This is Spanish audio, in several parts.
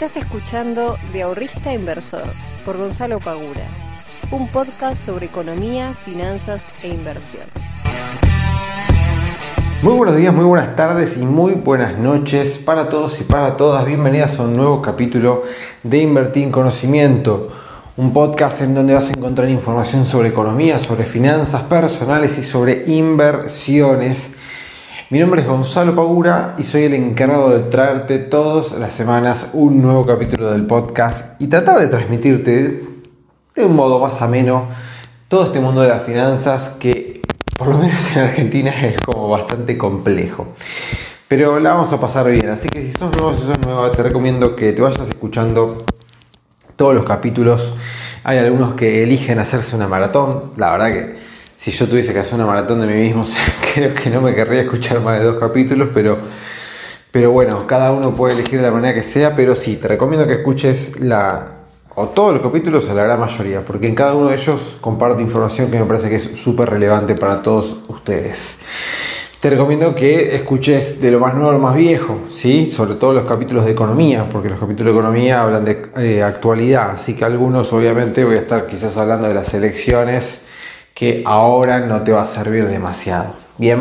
Estás escuchando De Ahorrista Inversor por Gonzalo Pagura, un podcast sobre economía, finanzas e inversión. Muy buenos días, muy buenas tardes y muy buenas noches para todos y para todas. Bienvenidas a un nuevo capítulo de Invertir en Conocimiento, un podcast en donde vas a encontrar información sobre economía, sobre finanzas personales y sobre inversiones. Mi nombre es Gonzalo Pagura y soy el encargado de traerte todas las semanas un nuevo capítulo del podcast y tratar de transmitirte de un modo más ameno todo este mundo de las finanzas que por lo menos en Argentina es como bastante complejo. Pero la vamos a pasar bien, así que si sos nuevo, si sos nueva, te recomiendo que te vayas escuchando todos los capítulos. Hay algunos que eligen hacerse una maratón, la verdad que si yo tuviese que hacer una maratón de mí mismo, creo que no me querría escuchar más de dos capítulos, pero, pero bueno, cada uno puede elegir de la manera que sea, pero sí, te recomiendo que escuches la, o todos los capítulos o la gran mayoría, porque en cada uno de ellos comparto información que me parece que es súper relevante para todos ustedes. Te recomiendo que escuches de lo más nuevo a lo más viejo, ¿sí? sobre todo los capítulos de economía, porque los capítulos de economía hablan de eh, actualidad, así que algunos obviamente voy a estar quizás hablando de las elecciones que ahora no te va a servir demasiado. Bien,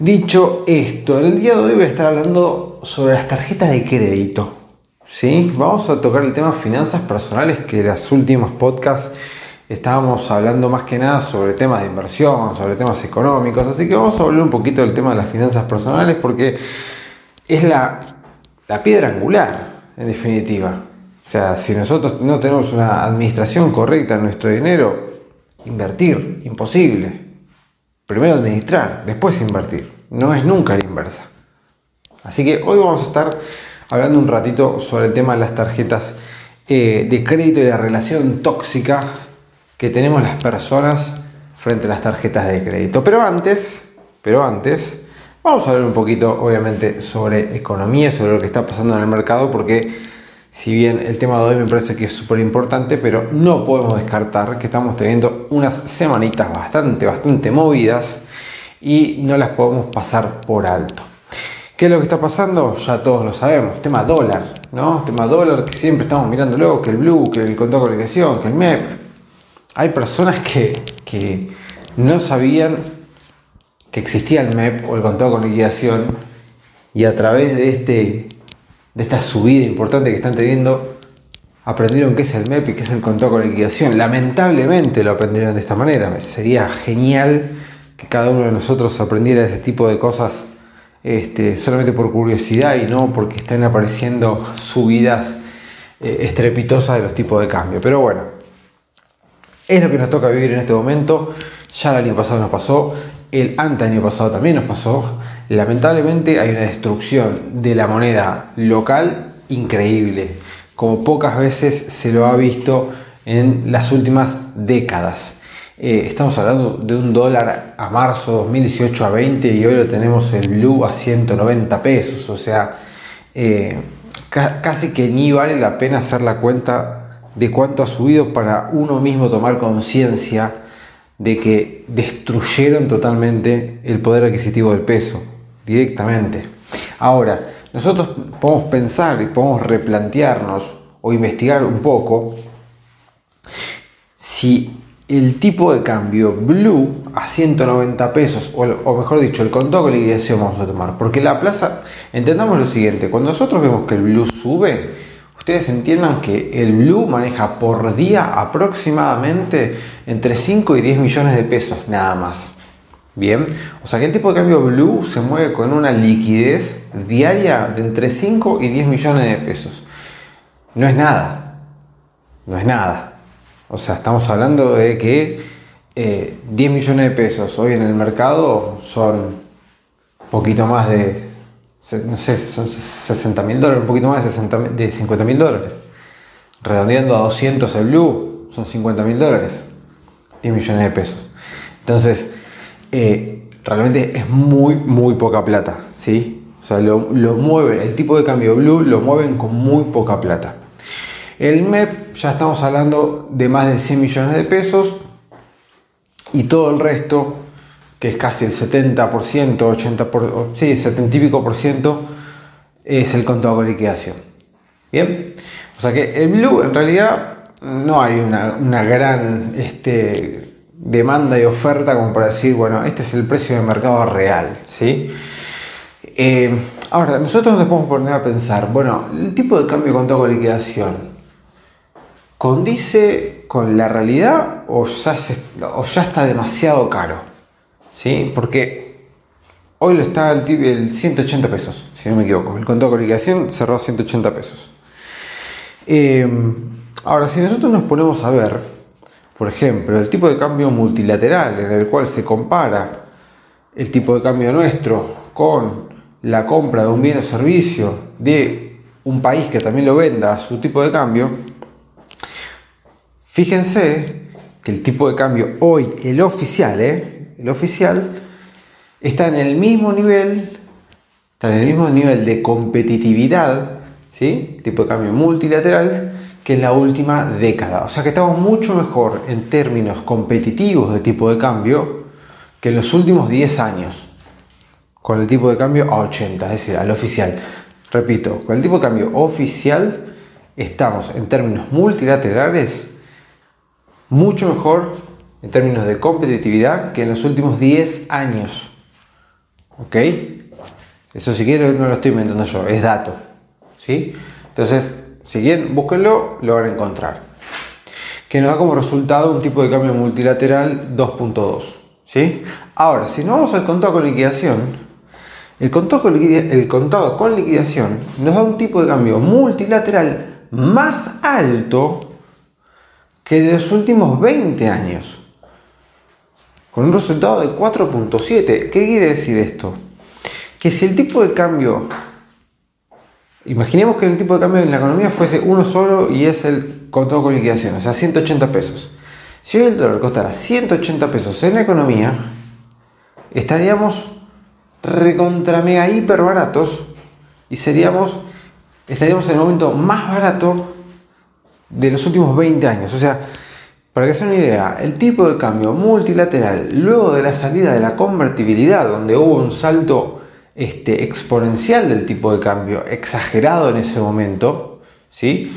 dicho esto, en el día de hoy voy a estar hablando sobre las tarjetas de crédito. ¿sí? Vamos a tocar el tema finanzas personales, que en los últimos podcasts estábamos hablando más que nada sobre temas de inversión, sobre temas económicos, así que vamos a hablar un poquito del tema de las finanzas personales porque es la, la piedra angular, en definitiva. O sea, si nosotros no tenemos una administración correcta en nuestro dinero, Invertir, imposible. Primero administrar, después invertir. No es nunca la inversa. Así que hoy vamos a estar hablando un ratito sobre el tema de las tarjetas eh, de crédito y la relación tóxica que tenemos las personas frente a las tarjetas de crédito. Pero antes, pero antes, vamos a hablar un poquito, obviamente, sobre economía, sobre lo que está pasando en el mercado, porque si bien el tema de hoy me parece que es súper importante, pero no podemos descartar que estamos teniendo unas semanitas bastante, bastante movidas y no las podemos pasar por alto. ¿Qué es lo que está pasando? Ya todos lo sabemos. Tema dólar, ¿no? Tema dólar que siempre estamos mirando luego, que el blue, que el contrato de liquidación, que el MEP. Hay personas que, que no sabían que existía el MEP o el contrato con liquidación y a través de este de esta subida importante que están teniendo, aprendieron qué es el MEP y qué es el contrato con liquidación. Lamentablemente lo aprendieron de esta manera. Sería genial que cada uno de nosotros aprendiera ese tipo de cosas este, solamente por curiosidad y no porque estén apareciendo subidas eh, estrepitosas de los tipos de cambio. Pero bueno, es lo que nos toca vivir en este momento. Ya el año pasado nos pasó, el año pasado también nos pasó. Lamentablemente hay una destrucción de la moneda local increíble, como pocas veces se lo ha visto en las últimas décadas. Eh, estamos hablando de un dólar a marzo 2018 a 20 y hoy lo tenemos el blue a 190 pesos, o sea, eh, casi que ni vale la pena hacer la cuenta de cuánto ha subido para uno mismo tomar conciencia de que destruyeron totalmente el poder adquisitivo del peso, directamente. Ahora, nosotros podemos pensar y podemos replantearnos o investigar un poco si el tipo de cambio blue a 190 pesos, o, mejor dicho, el contado con liquidación vamos a tomar, porque la plaza, entendamos lo siguiente, cuando nosotros vemos que el blue sube, ustedes entiendan que el Blue maneja por día aproximadamente entre 5 y 10 millones de pesos, nada más. Bien, o sea que el tipo de cambio Blue se mueve con una liquidez diaria de entre 5 y 10 millones de pesos. No es nada, no es nada. O sea, estamos hablando de que 10 eh, millones de pesos hoy en el mercado son poquito más de no sé, son 60 mil dólares, un poquito más de, 60, de 50 mil dólares. Redondeando a 200 el blue, son 50 mil dólares, 10 millones de pesos. Entonces, eh, realmente es muy, muy poca plata, ¿sí? O sea, lo, lo mueven, el tipo de cambio blue lo mueven con muy poca plata. El MEP ya estamos hablando de más de 100 millones de pesos y todo el resto que es casi el 70%, 80%, sí, 70 y pico por ciento, es el contado con liquidación. Bien, o sea que el blue en realidad no hay una, gran este, demanda y oferta como para decir, bueno, este es el precio de mercado real, ¿sí? Eh, ahora, nosotros nos podemos poner a pensar, bueno, el tipo de cambio con con liquidación, ¿condice con la realidad o ya, o ya está demasiado caro? ¿Sí? Porque hoy lo está el, el 180 pesos, si no me equivoco. El contado con liquidación cerró 180 pesos. Eh, ahora, si nosotros nos ponemos a ver, por ejemplo, el tipo de cambio multilateral en el cual se compara el tipo de cambio nuestro con la compra de un bien o servicio de un país que también lo venda a su tipo de cambio, fíjense que el tipo de cambio hoy, el oficial, ¿eh? El oficial, está en el mismo nivel, está en el mismo nivel de competitividad, ¿sí? tipo de cambio multilateral, que en la última década. O sea que estamos mucho mejor en términos competitivos de tipo de cambio que en los últimos 10 años con el tipo de cambio a 80, es decir, al oficial. Repito, con el tipo de cambio oficial estamos en términos multilaterales mucho mejor en términos de competitividad que en los últimos 10 años. ¿Ok? Eso si quiero no lo estoy inventando yo, es dato. ¿Sí? Entonces, si quieren, búsquenlo, lo van a encontrar. Que nos da como resultado un tipo de cambio multilateral 2.2. ¿Sí? Ahora, si no vamos al contado con liquidación, el contado, con liquidación nos da un tipo de cambio multilateral más alto que de los últimos 20 años, con un resultado de 4.7. ¿Qué quiere decir esto? Que si el tipo de cambio, imaginemos que el tipo de cambio en la economía fuese uno solo y es el contado con liquidación, o sea, 180 pesos. Si hoy el dólar costara 180 pesos en la economía, estaríamos recontra mega hiper baratos y estaríamos en el momento más barato de los últimos 20 años. O sea, para que se una idea, el tipo de cambio multilateral, luego de la salida de la convertibilidad, donde hubo un salto este, exponencial del tipo de cambio, exagerado en ese momento, ¿sí?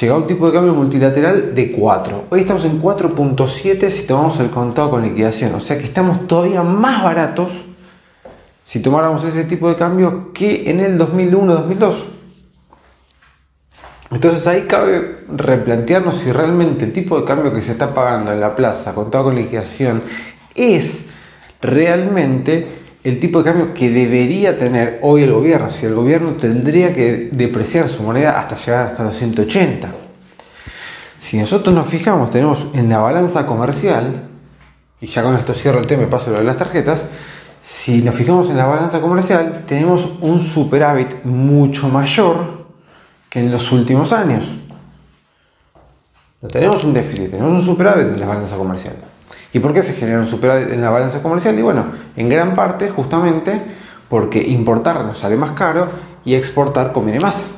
llegó a un tipo de cambio multilateral de 4. Hoy estamos en 4.7 si tomamos el contado con liquidación. O sea que estamos todavía más baratos si tomáramos ese tipo de cambio que en el 2001-2002. Entonces ahí cabe replantearnos si realmente el tipo de cambio que se está pagando en la plaza, contado con liquidación, es realmente el tipo de cambio que debería tener hoy el gobierno, si el gobierno tendría que depreciar su moneda hasta llegar hasta los 180. Si nosotros nos fijamos, tenemos en la balanza comercial, y ya con esto cierro el tema y paso lo de las tarjetas, si nos fijamos en la balanza comercial, tenemos un superávit mucho mayor que en los últimos años. No tenemos un déficit, tenemos un superávit en la balanza comercial. ¿Y por qué se genera un superávit en la balanza comercial? Y bueno, en gran parte justamente porque importar nos sale más caro y exportar conviene más.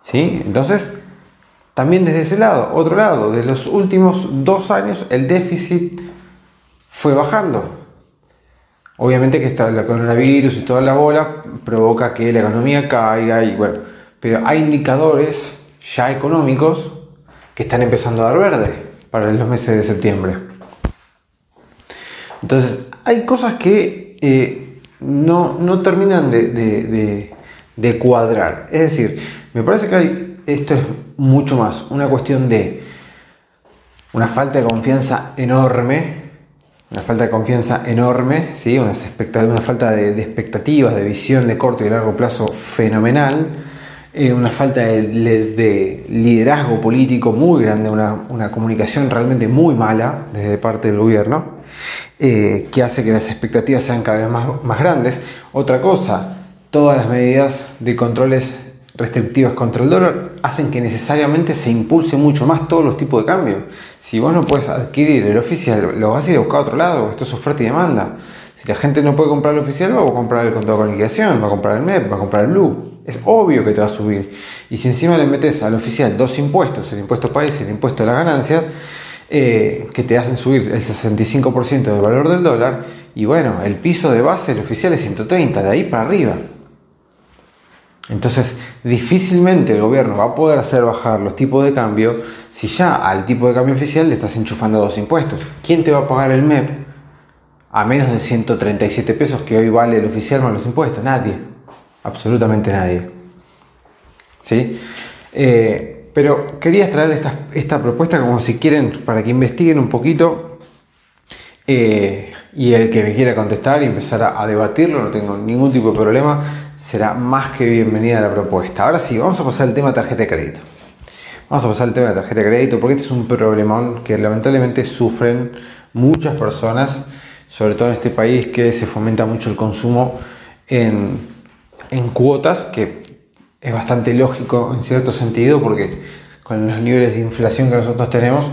¿Sí? Entonces, también desde ese lado, otro lado, de los últimos dos años el déficit fue bajando. Obviamente que está el coronavirus y toda la bola provoca que la economía caiga y bueno, pero hay indicadores ya económicos que están empezando a dar verde para los meses de septiembre. Entonces, hay cosas que eh, no, terminan de, de, cuadrar. Es decir, me parece que hay, esto es mucho más una cuestión de una falta de confianza enorme una falta de confianza enorme, ¿sí? una, una falta de, expectativas, de visión de corto y largo plazo fenomenal, eh, una falta de, liderazgo político muy grande, una, comunicación realmente muy mala desde parte del gobierno, eh, que hace que las expectativas sean cada vez más, más grandes. Otra cosa, todas las medidas de controles restrictivas contra el dólar hacen que necesariamente se impulse mucho más todos los tipos de cambio. Si vos no puedes adquirir el oficial, lo vas a ir a buscar a otro lado, esto es oferta y demanda. Si la gente no puede comprar el oficial, va a comprar el contado con liquidación, va a comprar el MEP, va a comprar el Blue. Es obvio que te va a subir. Y si encima le metes al oficial dos impuestos, el impuesto país y el impuesto de las ganancias, eh, que te hacen subir el 65% del valor del dólar, y bueno, el piso de base del oficial es 130, de ahí para arriba. Entonces, difícilmente el gobierno va a poder hacer bajar los tipos de cambio si ya al tipo de cambio oficial le estás enchufando dos impuestos. ¿Quién te va a pagar el MEP a menos de 137 pesos que hoy vale el oficial más los impuestos? Nadie. Absolutamente nadie. ¿Sí? Eh, pero quería traer esta, esta, propuesta como si quieren, para que investiguen un poquito. Eh, y el que me quiera contestar y empezar a debatirlo, no tengo ningún tipo de problema será más que bienvenida la propuesta. Ahora sí, vamos a pasar al tema de tarjeta de crédito. Vamos a pasar al tema de tarjeta de crédito porque este es un problemón que lamentablemente sufren muchas personas, sobre todo en este país que se fomenta mucho el consumo en, cuotas, que es bastante lógico en cierto sentido porque con los niveles de inflación que nosotros tenemos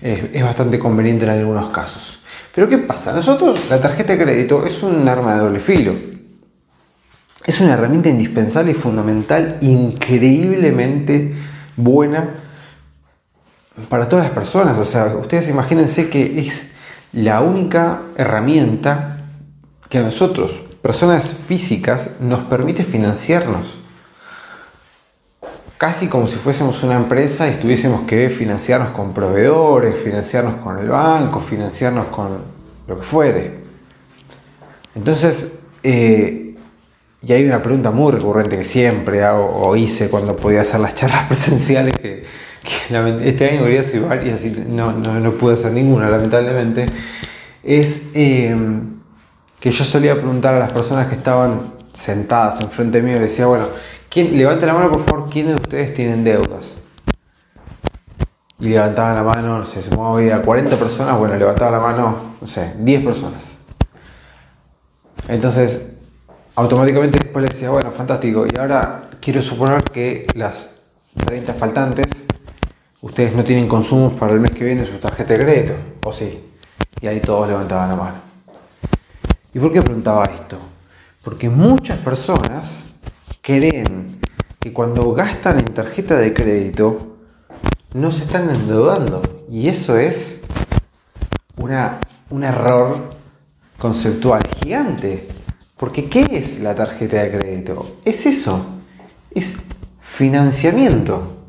es bastante conveniente en algunos casos. Pero ¿qué pasa? Nosotros la tarjeta de crédito es un arma de doble filo es una herramienta indispensable y fundamental, increíblemente buena para todas las personas. O sea, ustedes imagínense que es la única herramienta que a nosotros, personas físicas, nos permite financiarnos. Casi como si fuésemos una empresa y tuviésemos que financiarnos con proveedores, financiarnos con el banco, financiarnos con lo que fuere. Entonces, eh, y hay una pregunta muy recurrente que siempre hago o hice cuando podía hacer las charlas presenciales, que, este año quería hacer varias y no, no, pude hacer ninguna, lamentablemente, es em, que yo solía preguntar a las personas que estaban sentadas enfrente mío, y decía, bueno, ¿quién, levante la mano por favor, ¿quiénes de ustedes tienen deudas? Y levantaban la mano, no sé, se a 40 personas, bueno, levantaba la mano, no sé, 10 personas. Entonces, automáticamente después le decía, bueno, fantástico, y ahora quiero suponer que las 30 faltantes, ustedes no tienen consumos para el mes que viene su tarjeta de crédito, o sí, y ahí todos levantaban la mano. ¿Y por qué preguntaba esto? Porque muchas personas creen que cuando gastan en tarjeta de crédito no se están endeudando, y eso es una, un error conceptual gigante. Porque ¿qué es la tarjeta de crédito? Es eso, es financiamiento.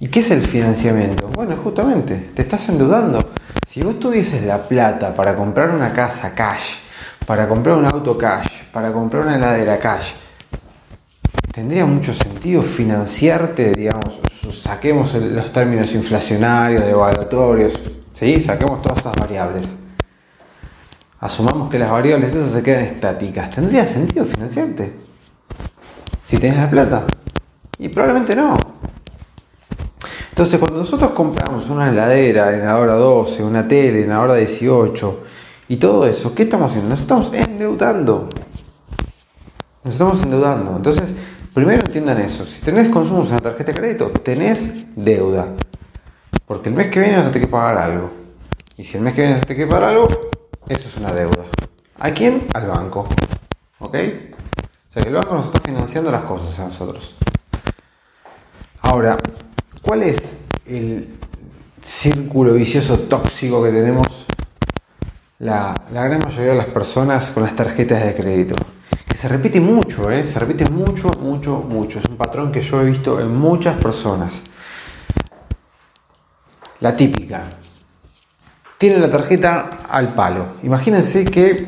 ¿Y qué es el financiamiento? Bueno, justamente, te estás endeudando. Si vos tuvieses la plata para comprar una casa cash, para comprar un auto cash, para comprar una heladera cash, tendría mucho sentido financiarte, digamos, saquemos los términos inflacionarios, devaluatorios, ¿sí? saquemos todas esas variables asumamos que las variables esas se quedan estáticas, ¿tendría sentido financiarte? Si tienes la plata. Y probablemente no. Entonces, cuando nosotros compramos una heladera en la hora 12, una tele en la hora 18 y todo eso, ¿qué estamos haciendo? Nos estamos endeudando. Nos estamos endeudando. Entonces, primero entiendan eso. Si tenés consumos en la tarjeta de crédito, tenés deuda. Porque el mes que viene vas a tener que pagar algo. Y si el mes que viene vas a tener que pagar algo, eso es una deuda. ¿A quién? Al banco. ¿Ok? O sea que el banco nos está financiando las cosas a nosotros. Ahora, ¿cuál es el círculo vicioso tóxico que tenemos la, gran mayoría de las personas con las tarjetas de crédito? Que se repite mucho, ¿eh? se repite mucho, mucho, mucho. Es un patrón que yo he visto en muchas personas. La típica, tienen la tarjeta al palo. Imagínense que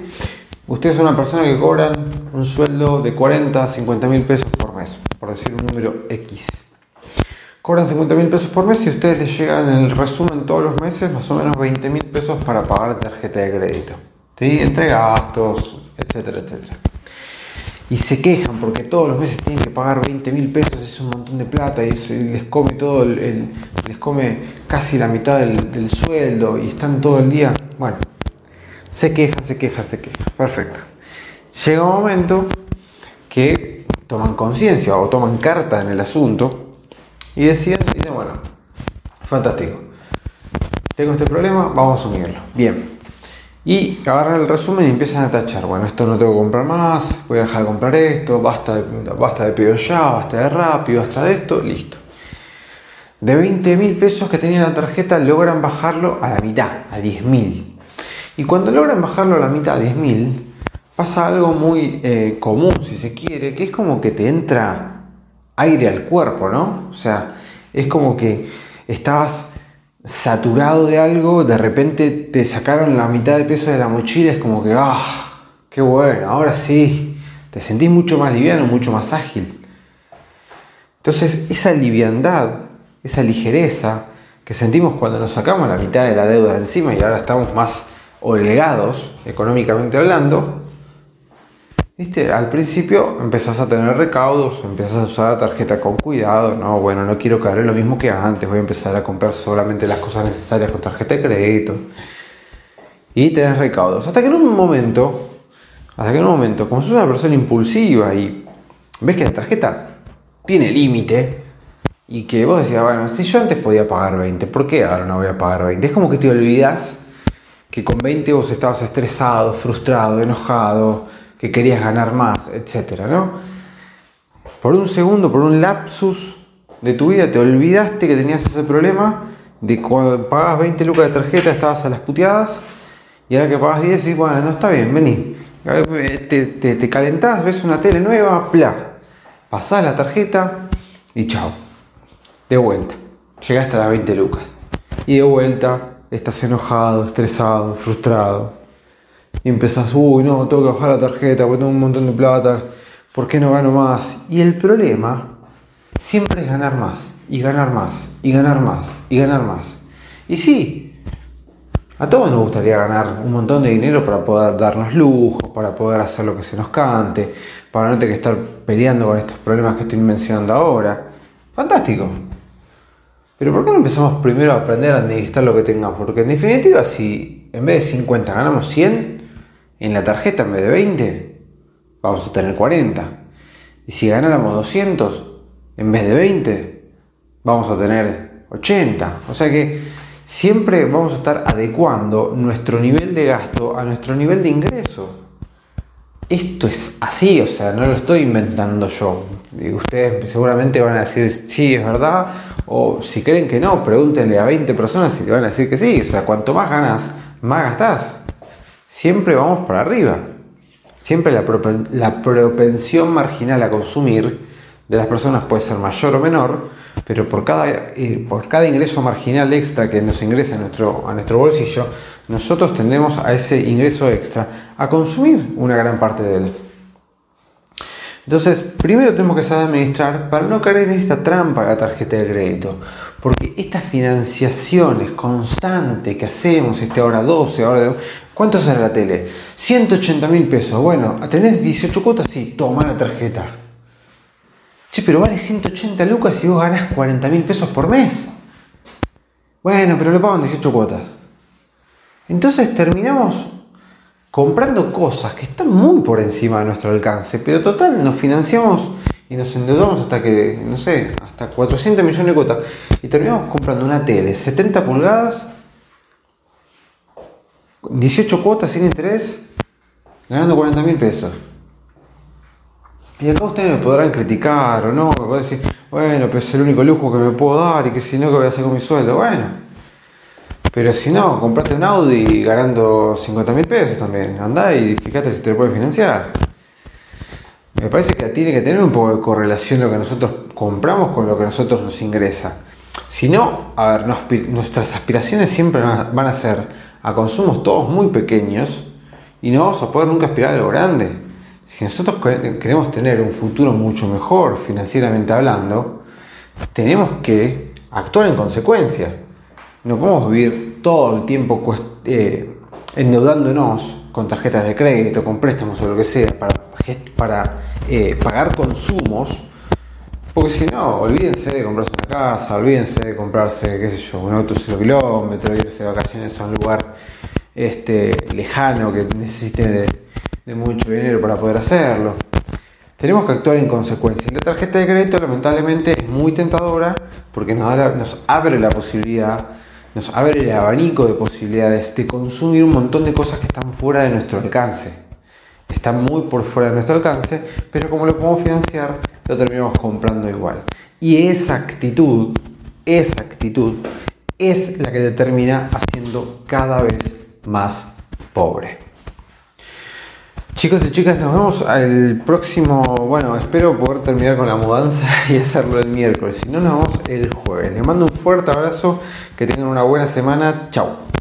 ustedes son una persona que cobran un sueldo de 40, 50 mil pesos por mes, por decir un número X. Cobran 50 mil pesos por mes y ustedes les llegan en el resumen todos los meses más o menos 20 mil pesos para pagar tarjeta de crédito. ¿sí? Entre gastos, etcétera, etcétera y se quejan porque todos los meses tienen que pagar 20 mil pesos, es un montón de plata y, les come todo el, les come casi la mitad del, sueldo y están todo el día. Bueno, se quejan, se quejan, se quejan. Perfecto. Llega un momento que toman conciencia o toman carta en el asunto y deciden, dicen, bueno, fantástico. Tengo este problema, vamos a asumirlo. Bien, y agarran el resumen y empiezan a tachar, bueno, esto no tengo que comprar más, voy a dejar de comprar esto, basta de, basta de pedido ya, basta de rápido, basta de esto, listo. De 20 mil pesos que tenían la tarjeta logran bajarlo a la mitad, a 10 mil. Y cuando logran bajarlo a la mitad, a 10 mil, pasa algo muy eh, común, si se quiere, que es como que te entra aire al cuerpo, ¿no? O sea, es como que estabas saturado de algo, de repente te sacaron la mitad de peso de la mochila, es como que, ah, qué bueno, ahora sí, te sentís mucho más liviano, mucho más ágil. Entonces, esa liviandad, esa ligereza que sentimos cuando nos sacamos la mitad de la deuda encima y ahora estamos más holgados, económicamente hablando, ¿Viste? Al principio empezás a tener recaudos, empezás a usar la tarjeta con cuidado, no, bueno, no quiero caer en lo mismo que antes, voy a empezar a comprar solamente las cosas necesarias con tarjeta de crédito. Y tenés recaudos. Hasta que en un momento, hasta que en un momento, como sos una persona impulsiva y ves que la tarjeta tiene límite y que vos decías, bueno, si yo antes podía pagar 20, ¿por qué ahora no voy a pagar 20? Es como que te olvidas que con 20 vos estabas estresado, frustrado, enojado, que querías ganar más, etcétera, ¿no? Por un segundo, por un lapsus de tu vida, te olvidaste que tenías ese problema de cuando pagabas 20 lucas de tarjeta estabas a las puteadas y ahora que pagas 10 y bueno, no está bien, vení. Te, te, calentás, ves una tele nueva, pla. Pasás la tarjeta y chao. De vuelta. Llegaste a las 20 lucas. Y de vuelta estás enojado, estresado, frustrado, y empezás, uy, no, tengo que bajar la tarjeta, porque tengo un montón de plata, ¿por qué no gano más? Y el problema siempre es ganar más, y ganar más, y ganar más, y ganar más. Y sí, a todos nos gustaría ganar un montón de dinero para poder darnos lujos, para poder hacer lo que se nos cante, para no tener que estar peleando con estos problemas que estoy mencionando ahora. Fantástico. Pero ¿por qué no empezamos primero a aprender a administrar lo que tengamos? Porque en definitiva, si en vez de 50 ganamos 100, en la tarjeta en vez de 20, vamos a tener 40. Y si ganáramos 200, en vez de 20, vamos a tener 80. O sea que siempre vamos a estar adecuando nuestro nivel de gasto a nuestro nivel de ingreso. Esto es así, o sea, no lo estoy inventando yo. Ustedes seguramente van a decir, sí, es verdad, o si creen que no, pregúntenle a 20 personas y te van a decir que sí. O sea, cuanto más ganas, más gastás siempre vamos para arriba. Siempre la, propensión marginal a consumir de las personas puede ser mayor o menor, pero por cada, eh, por cada ingreso marginal extra que nos ingresa a nuestro, a nuestro bolsillo, nosotros tendemos a ese ingreso extra a consumir una gran parte de él. Entonces, primero tenemos que saber administrar para no caer en esta trampa de la tarjeta de crédito. Porque estas financiaciones constantes que hacemos, este ahora 12, ahora... ¿Cuánto sale la tele? 180 mil pesos. Bueno, ¿tenés 18 cuotas? Sí, toma la tarjeta. Che, pero vale 180 lucas y vos ganás 40 mil pesos por mes. Bueno, pero le pagan 18 cuotas. Entonces terminamos comprando cosas que están muy por encima de nuestro alcance, pero total, nos financiamos y nos endeudamos hasta que, no sé, hasta 400 millones de cuotas y terminamos comprando una tele 70 pulgadas 18 cuotas sin interés, ganando 40 mil pesos. Y acá ustedes me podrán criticar o no, me pueden decir, bueno, pero es el único lujo que me puedo dar y que si no, ¿qué voy a hacer con mi sueldo? Bueno, pero si no, compraste un Audi ganando 50 mil pesos también, andá y fíjate si te lo puedes financiar. Me parece que tiene que tener un poco de correlación lo que nosotros compramos con lo que nosotros nos ingresa. Si no, a ver, nuestras aspiraciones siempre van a ser a consumos todos muy pequeños y no vamos a poder nunca aspirar a lo grande. Si nosotros queremos tener un futuro mucho mejor financieramente hablando, tenemos que actuar en consecuencia. No podemos vivir todo el tiempo eh, endeudándonos con tarjetas de crédito, con préstamos o lo que sea, para, para eh, pagar consumos porque si no, olvídense de comprarse una casa, olvídense de comprarse, qué sé yo, un auto 0 kilómetros, irse de vacaciones a un lugar este, lejano que necesite de, mucho dinero para poder hacerlo. Tenemos que actuar en consecuencia. La tarjeta de crédito lamentablemente es muy tentadora porque nos abre la posibilidad, nos abre el abanico de posibilidades de consumir un montón de cosas que están fuera de nuestro alcance. Están muy por fuera de nuestro alcance, pero como lo podemos financiar, lo terminamos comprando igual. Y esa actitud, esa actitud es la que te termina haciendo cada vez más pobre. Chicos y chicas, nos vemos el próximo, bueno, espero poder terminar con la mudanza y hacerlo el miércoles, si no nos vemos el jueves. Les mando un fuerte abrazo, que tengan una buena semana, chao.